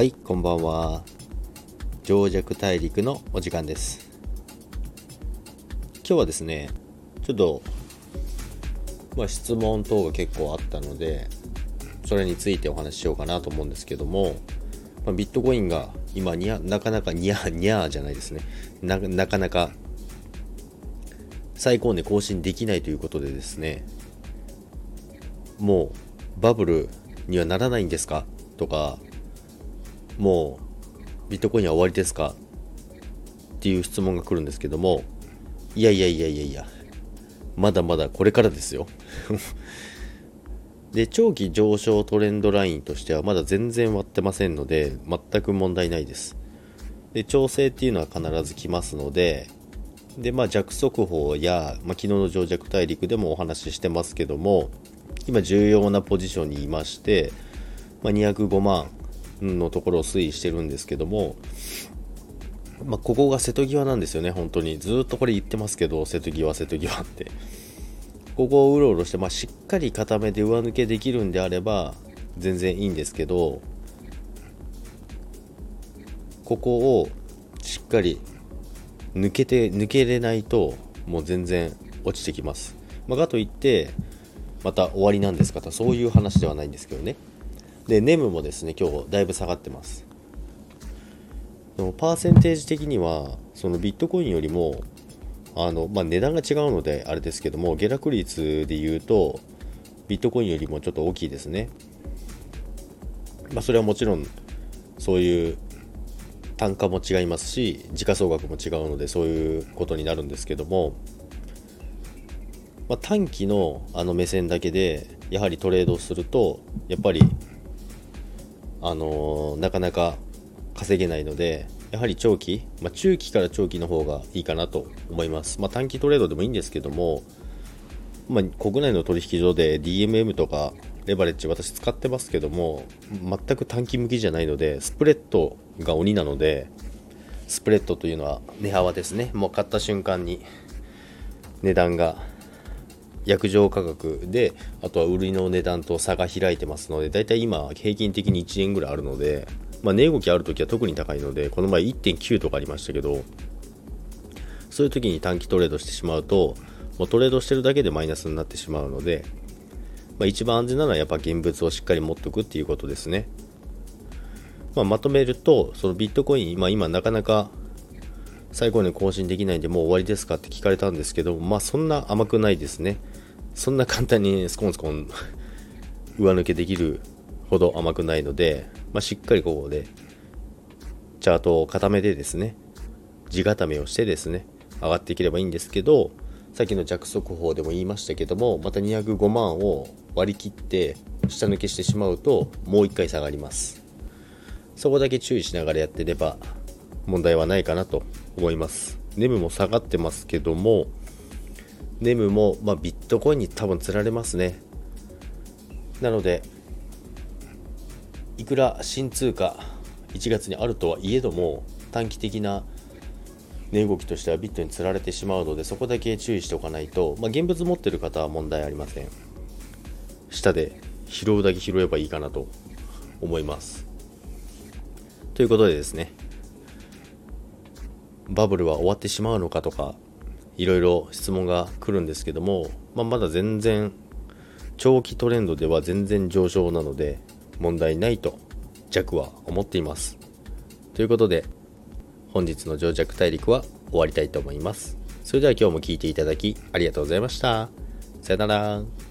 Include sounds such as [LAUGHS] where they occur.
はいこんばんは。情弱大陸のお時間です。今日はですねちょっとまあ、質問等が結構あったのでそれについてお話ししようかなと思うんですけども、まあ、ビットコインが今にゃなかなかにゃにゃーじゃないですね。ななかなか最高値更新できないということでですねもうバブルにはならないんですか？とかもうビットコインは終わりですか？っていう質問が来るんですけどもいやいやいやいやいやまだまだこれからですよ。[LAUGHS] で長期上昇トレンドラインとしてはまだ全然割ってませんので全く問題ないです。で調整っていうのは必ず来ますのででまあ弱速報や、まあ、昨日の上弱大陸でもお話ししてますけども今重要なポジションにいまして、まあ、205万のところを推移してるんですけどもまあ、ここが瀬戸際なんですよね、本当に。ずっとこれ言ってますけど、瀬戸際、瀬戸際って。ここをうろうろして、まあ、しっかり固めで上抜けできるんであれば、全然いいんですけど、ここをしっかり抜けて、抜けれないと、もう全然落ちてきます。まあ、かといって、また終わりなんですかと、そういう話ではないんですけどね。で、ネムもですね、今日だいぶ下がってます。パーセンテージ的にはそのビットコインよりもあの、まあ、値段が違うのであれですけども下落率で言うとビットコインよりもちょっと大きいですね、まあ、それはもちろんそういう単価も違いますし時価総額も違うのでそういうことになるんですけども、まあ、短期のあの目線だけでやはりトレードするとやっぱりあの、なかなか稼げないのでやはり長期、まあ、中期から長期の方がいいかなと思います、まあ、短期トレードでもいいんですけども、まあ、国内の取引所で DMM とかレバレッジ私使ってますけども全く短期向きじゃないのでスプレッドが鬼なのでスプレッドというのは値幅ですね。もう買った瞬間に値段が約定価格であとは売りの値段と差が開いてますのでだいたい今平均的に1円ぐらいあるのでまあ、値動きあるときは特に高いので、この前1.9とかありましたけど、そういう時に短期トレードしてしまうと、もうトレードしてるだけでマイナスになってしまうので、まあ、一番安全なのはやっぱ現物をしっかり持っておくっていうことですね。まあ、まとめると、そのビットコイン、まあ、今なかなか最高値更新できないんでもう終わりですかって聞かれたんですけど、まあそんな甘くないですね。そんな簡単にスコンスコン [LAUGHS] 上抜けできるほど甘くないので、まあ、しっかりここでチャートを固めてですね地固めをしてですね上がっていければいいんですけどさっきの弱速報でも言いましたけどもまた205万を割り切って下抜けしてしまうともう1回下がります。そこだけ注意しながらやってれば問題はないかなと思います。ネムも下がってますけどもネムも、まあ、ビットコインに多分釣られますね。なのでいくら新通貨1月にあるとはいえども短期的な値動きとしてはビットにつられてしまうのでそこだけ注意しておかないと、まあ、現物持ってる方は問題ありません。下で拾うだけ拾えばいいかなと思います。ということでですねバブルは終わってしまうのかとかいろいろ質問が来るんですけども、まあ、まだ全然長期トレンドでは全然上昇なので問題ないと弱は思っています。ということで本日の情弱大陸は終わりたいと思います。それでは今日も聴いていただきありがとうございました。さよなら。